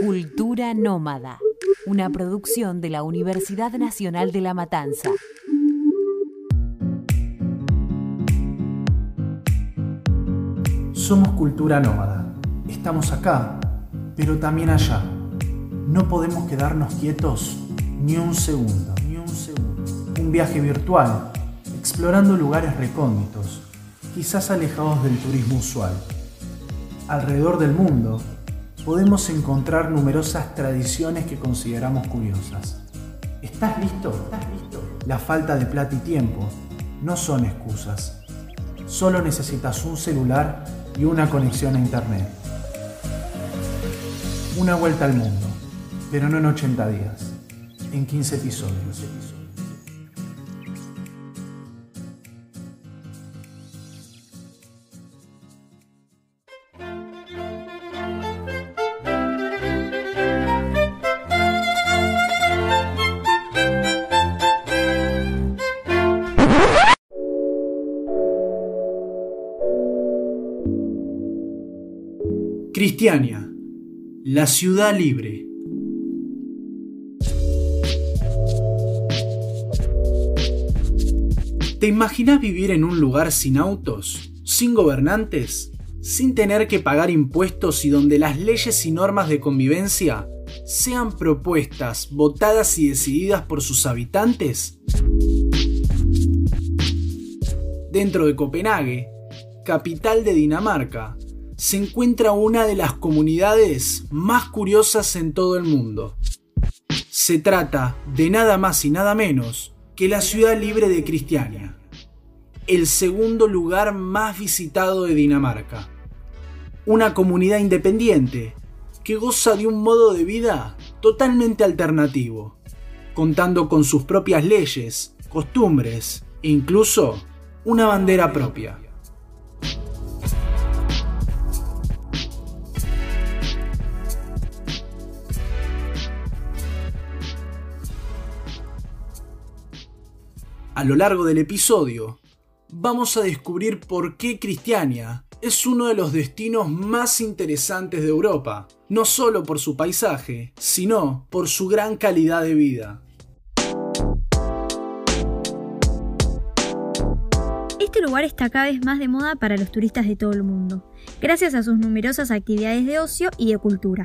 Cultura Nómada, una producción de la Universidad Nacional de La Matanza. Somos cultura nómada. Estamos acá, pero también allá. No podemos quedarnos quietos ni un segundo, ni un segundo. Un viaje virtual, explorando lugares recónditos, quizás alejados del turismo usual. Alrededor del mundo, podemos encontrar numerosas tradiciones que consideramos curiosas. ¿Estás listo? ¿Estás listo? La falta de plata y tiempo no son excusas. Solo necesitas un celular y una conexión a internet. Una vuelta al mundo, pero no en 80 días, en 15 episodios. La ciudad libre. ¿Te imaginas vivir en un lugar sin autos, sin gobernantes, sin tener que pagar impuestos y donde las leyes y normas de convivencia sean propuestas, votadas y decididas por sus habitantes? Dentro de Copenhague, capital de Dinamarca, se encuentra una de las comunidades más curiosas en todo el mundo. Se trata de nada más y nada menos que la ciudad libre de Cristiania, el segundo lugar más visitado de Dinamarca. Una comunidad independiente que goza de un modo de vida totalmente alternativo, contando con sus propias leyes, costumbres e incluso una bandera propia. A lo largo del episodio, vamos a descubrir por qué Cristiania es uno de los destinos más interesantes de Europa, no solo por su paisaje, sino por su gran calidad de vida. Este lugar está cada vez más de moda para los turistas de todo el mundo, gracias a sus numerosas actividades de ocio y de cultura.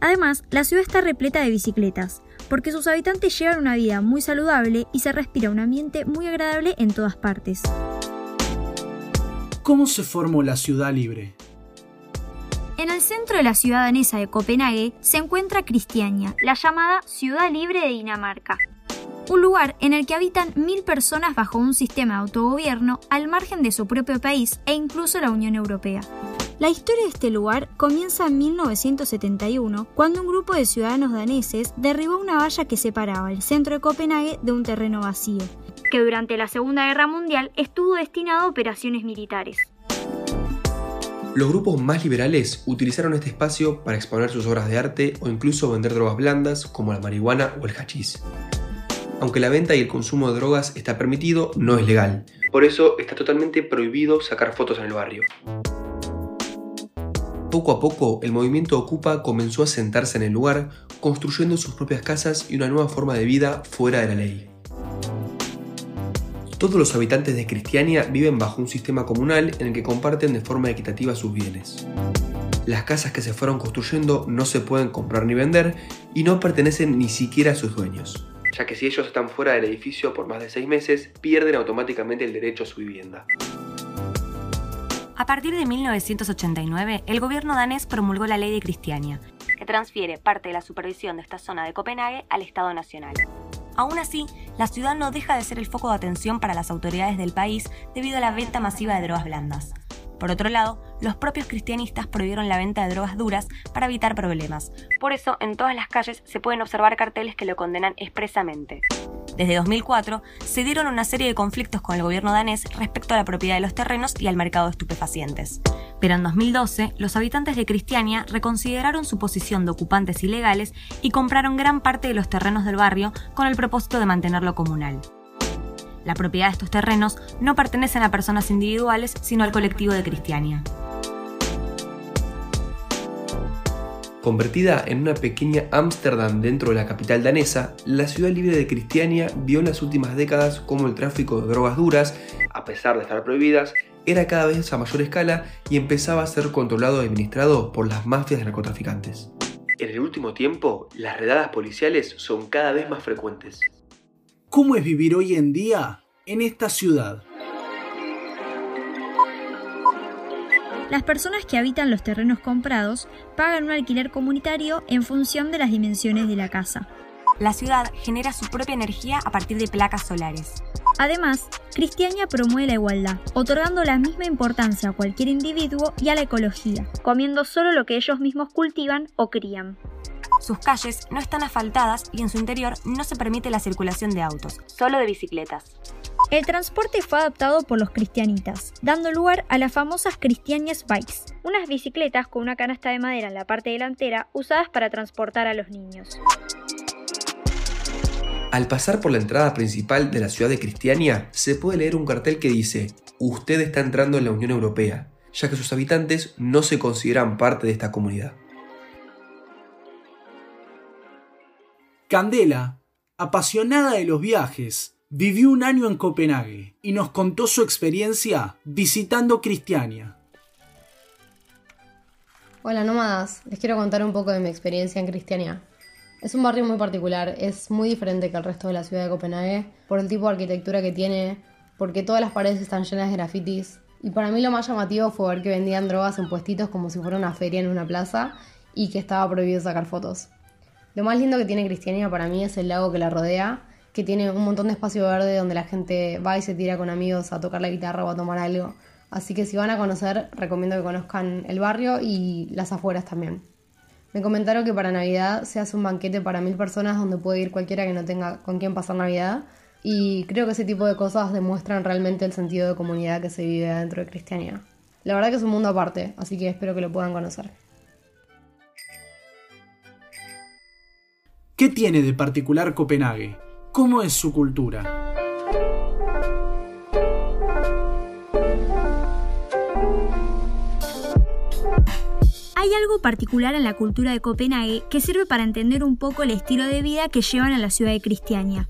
Además, la ciudad está repleta de bicicletas, porque sus habitantes llevan una vida muy saludable y se respira un ambiente muy agradable en todas partes. ¿Cómo se formó la ciudad libre? En el centro de la ciudad danesa de Copenhague se encuentra Cristiania, la llamada Ciudad Libre de Dinamarca. Un lugar en el que habitan mil personas bajo un sistema de autogobierno al margen de su propio país e incluso la Unión Europea. La historia de este lugar comienza en 1971, cuando un grupo de ciudadanos daneses derribó una valla que separaba el centro de Copenhague de un terreno vacío, que durante la Segunda Guerra Mundial estuvo destinado a operaciones militares. Los grupos más liberales utilizaron este espacio para exponer sus obras de arte o incluso vender drogas blandas como la marihuana o el hachís. Aunque la venta y el consumo de drogas está permitido, no es legal. Por eso está totalmente prohibido sacar fotos en el barrio. Poco a poco, el movimiento Ocupa comenzó a sentarse en el lugar, construyendo sus propias casas y una nueva forma de vida fuera de la ley. Todos los habitantes de Cristiania viven bajo un sistema comunal en el que comparten de forma equitativa sus bienes. Las casas que se fueron construyendo no se pueden comprar ni vender y no pertenecen ni siquiera a sus dueños, ya que si ellos están fuera del edificio por más de seis meses, pierden automáticamente el derecho a su vivienda. A partir de 1989, el gobierno danés promulgó la ley de Cristiania, que transfiere parte de la supervisión de esta zona de Copenhague al Estado Nacional. Aún así, la ciudad no deja de ser el foco de atención para las autoridades del país debido a la venta masiva de drogas blandas. Por otro lado, los propios cristianistas prohibieron la venta de drogas duras para evitar problemas. Por eso, en todas las calles se pueden observar carteles que lo condenan expresamente. Desde 2004 se dieron una serie de conflictos con el gobierno danés respecto a la propiedad de los terrenos y al mercado de estupefacientes. Pero en 2012, los habitantes de Cristiania reconsideraron su posición de ocupantes ilegales y compraron gran parte de los terrenos del barrio con el propósito de mantenerlo comunal. La propiedad de estos terrenos no pertenecen a personas individuales, sino al colectivo de Cristiania. Convertida en una pequeña Ámsterdam dentro de la capital danesa, la ciudad libre de Cristiania vio en las últimas décadas cómo el tráfico de drogas duras, a pesar de estar prohibidas, era cada vez a mayor escala y empezaba a ser controlado y administrado por las mafias de narcotraficantes. En el último tiempo, las redadas policiales son cada vez más frecuentes. ¿Cómo es vivir hoy en día en esta ciudad? Las personas que habitan los terrenos comprados pagan un alquiler comunitario en función de las dimensiones de la casa. La ciudad genera su propia energía a partir de placas solares. Además, Cristiania promueve la igualdad, otorgando la misma importancia a cualquier individuo y a la ecología, comiendo solo lo que ellos mismos cultivan o crían. Sus calles no están asfaltadas y en su interior no se permite la circulación de autos, solo de bicicletas. El transporte fue adoptado por los cristianitas, dando lugar a las famosas Christianias Bikes, unas bicicletas con una canasta de madera en la parte delantera usadas para transportar a los niños. Al pasar por la entrada principal de la ciudad de Cristiania, se puede leer un cartel que dice, usted está entrando en la Unión Europea, ya que sus habitantes no se consideran parte de esta comunidad. Candela, apasionada de los viajes, vivió un año en Copenhague y nos contó su experiencia visitando Cristiania. Hola nómadas, les quiero contar un poco de mi experiencia en Cristiania. Es un barrio muy particular, es muy diferente que el resto de la ciudad de Copenhague por el tipo de arquitectura que tiene, porque todas las paredes están llenas de grafitis. Y para mí lo más llamativo fue ver que vendían drogas en puestitos como si fuera una feria en una plaza y que estaba prohibido sacar fotos. Lo más lindo que tiene Cristiania para mí es el lago que la rodea, que tiene un montón de espacio verde donde la gente va y se tira con amigos a tocar la guitarra o a tomar algo. Así que si van a conocer, recomiendo que conozcan el barrio y las afueras también. Me comentaron que para Navidad se hace un banquete para mil personas donde puede ir cualquiera que no tenga con quién pasar Navidad. Y creo que ese tipo de cosas demuestran realmente el sentido de comunidad que se vive dentro de Cristiania. La verdad que es un mundo aparte, así que espero que lo puedan conocer. ¿Qué tiene de particular Copenhague? ¿Cómo es su cultura? Hay algo particular en la cultura de Copenhague que sirve para entender un poco el estilo de vida que llevan a la ciudad de Cristiania.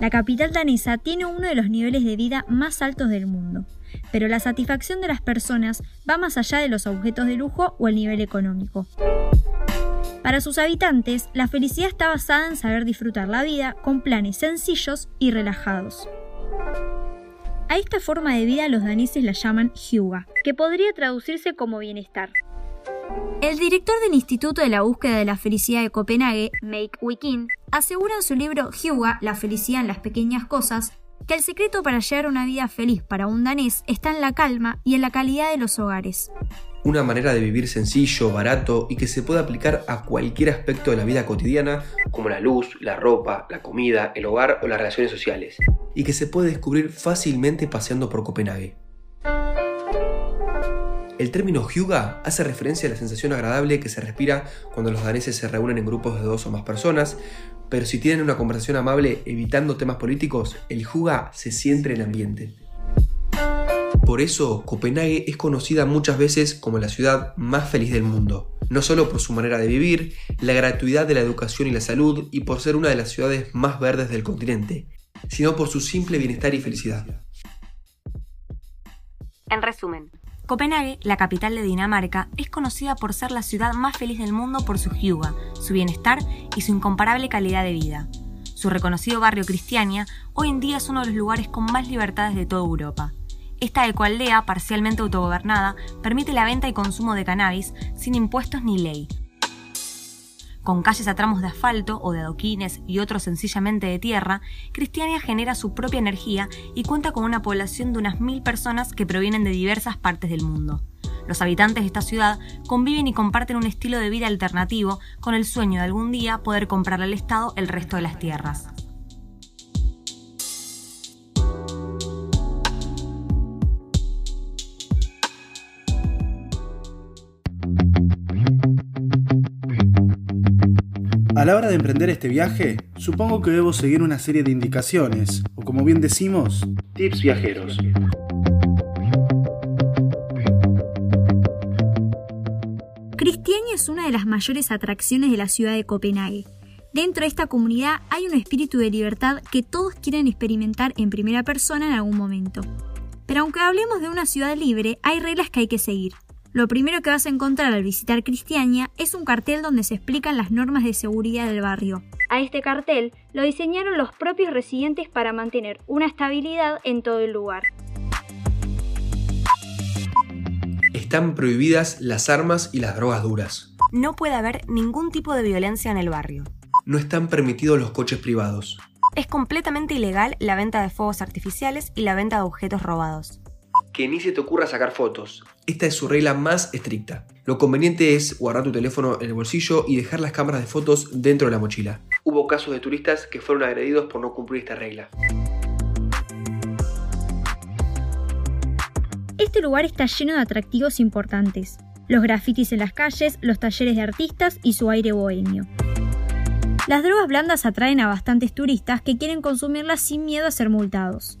La capital danesa tiene uno de los niveles de vida más altos del mundo, pero la satisfacción de las personas va más allá de los objetos de lujo o el nivel económico. Para sus habitantes, la felicidad está basada en saber disfrutar la vida con planes sencillos y relajados. A esta forma de vida los daneses la llaman Hyuga, que podría traducirse como bienestar. El director del Instituto de la Búsqueda de la Felicidad de Copenhague, Make Wikin, asegura en su libro Hyuga, la felicidad en las pequeñas cosas, que el secreto para llevar una vida feliz para un danés está en la calma y en la calidad de los hogares una manera de vivir sencillo, barato y que se puede aplicar a cualquier aspecto de la vida cotidiana, como la luz, la ropa, la comida, el hogar o las relaciones sociales, y que se puede descubrir fácilmente paseando por Copenhague. El término hyuga hace referencia a la sensación agradable que se respira cuando los daneses se reúnen en grupos de dos o más personas, pero si tienen una conversación amable evitando temas políticos, el hyuga se siente en el ambiente. Por eso, Copenhague es conocida muchas veces como la ciudad más feliz del mundo, no solo por su manera de vivir, la gratuidad de la educación y la salud y por ser una de las ciudades más verdes del continente, sino por su simple bienestar y felicidad. En resumen, Copenhague, la capital de Dinamarca, es conocida por ser la ciudad más feliz del mundo por su hyuga, su bienestar y su incomparable calidad de vida. Su reconocido barrio Cristiania hoy en día es uno de los lugares con más libertades de toda Europa. Esta ecoaldea, parcialmente autogobernada, permite la venta y consumo de cannabis sin impuestos ni ley. Con calles a tramos de asfalto o de adoquines y otros sencillamente de tierra, Cristiania genera su propia energía y cuenta con una población de unas mil personas que provienen de diversas partes del mundo. Los habitantes de esta ciudad conviven y comparten un estilo de vida alternativo con el sueño de algún día poder comprarle al Estado el resto de las tierras. A la hora de emprender este viaje, supongo que debo seguir una serie de indicaciones, o como bien decimos, tips viajeros. Cristiania es una de las mayores atracciones de la ciudad de Copenhague. Dentro de esta comunidad hay un espíritu de libertad que todos quieren experimentar en primera persona en algún momento. Pero aunque hablemos de una ciudad libre, hay reglas que hay que seguir. Lo primero que vas a encontrar al visitar Cristiania es un cartel donde se explican las normas de seguridad del barrio. A este cartel lo diseñaron los propios residentes para mantener una estabilidad en todo el lugar. Están prohibidas las armas y las drogas duras. No puede haber ningún tipo de violencia en el barrio. No están permitidos los coches privados. Es completamente ilegal la venta de fuegos artificiales y la venta de objetos robados. Que ni se te ocurra sacar fotos. Esta es su regla más estricta. Lo conveniente es guardar tu teléfono en el bolsillo y dejar las cámaras de fotos dentro de la mochila. Hubo casos de turistas que fueron agredidos por no cumplir esta regla. Este lugar está lleno de atractivos importantes. Los grafitis en las calles, los talleres de artistas y su aire bohemio. Las drogas blandas atraen a bastantes turistas que quieren consumirlas sin miedo a ser multados.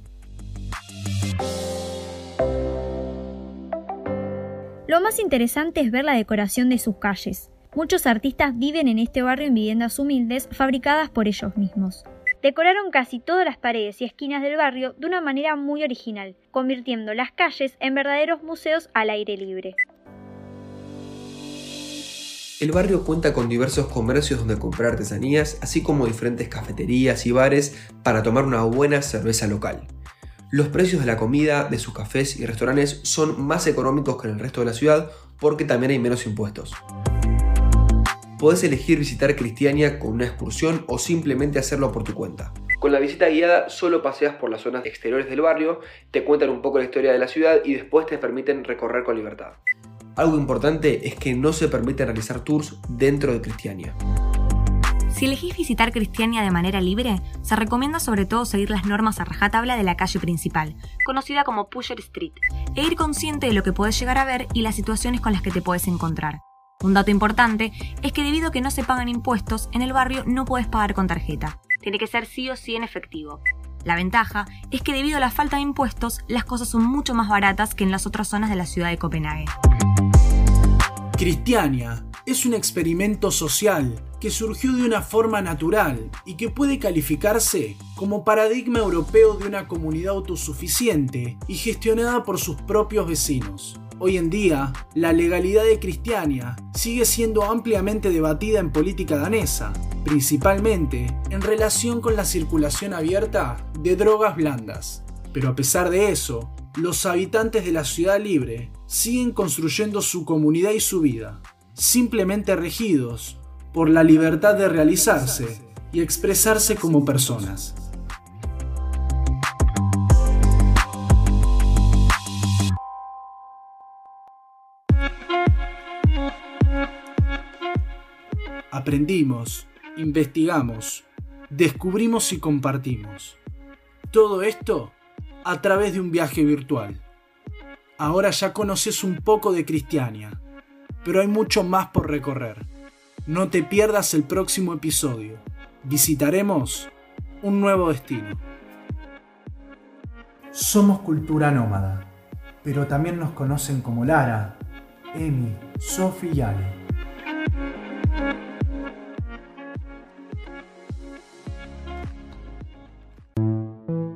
Lo más interesante es ver la decoración de sus calles. Muchos artistas viven en este barrio en viviendas humildes fabricadas por ellos mismos. Decoraron casi todas las paredes y esquinas del barrio de una manera muy original, convirtiendo las calles en verdaderos museos al aire libre. El barrio cuenta con diversos comercios donde comprar artesanías, así como diferentes cafeterías y bares para tomar una buena cerveza local. Los precios de la comida, de sus cafés y restaurantes son más económicos que en el resto de la ciudad porque también hay menos impuestos. Podés elegir visitar Cristiania con una excursión o simplemente hacerlo por tu cuenta. Con la visita guiada solo paseas por las zonas exteriores del barrio, te cuentan un poco la historia de la ciudad y después te permiten recorrer con libertad. Algo importante es que no se permite realizar tours dentro de Cristiania. Si elegís visitar Cristiania de manera libre, se recomienda sobre todo seguir las normas a rajatabla de la calle principal, conocida como Pusher Street, e ir consciente de lo que puedes llegar a ver y las situaciones con las que te puedes encontrar. Un dato importante es que debido a que no se pagan impuestos, en el barrio no puedes pagar con tarjeta. Tiene que ser sí o sí en efectivo. La ventaja es que debido a la falta de impuestos, las cosas son mucho más baratas que en las otras zonas de la ciudad de Copenhague. Cristiania es un experimento social que surgió de una forma natural y que puede calificarse como paradigma europeo de una comunidad autosuficiente y gestionada por sus propios vecinos. Hoy en día, la legalidad de Cristiania sigue siendo ampliamente debatida en política danesa, principalmente en relación con la circulación abierta de drogas blandas. Pero a pesar de eso, los habitantes de la ciudad libre siguen construyendo su comunidad y su vida, simplemente regidos por la libertad de realizarse y expresarse como personas. Aprendimos, investigamos, descubrimos y compartimos. Todo esto a través de un viaje virtual. Ahora ya conoces un poco de Cristiania, pero hay mucho más por recorrer. No te pierdas el próximo episodio. Visitaremos un nuevo destino. Somos cultura nómada, pero también nos conocen como Lara, Emi, Sofi y Ale.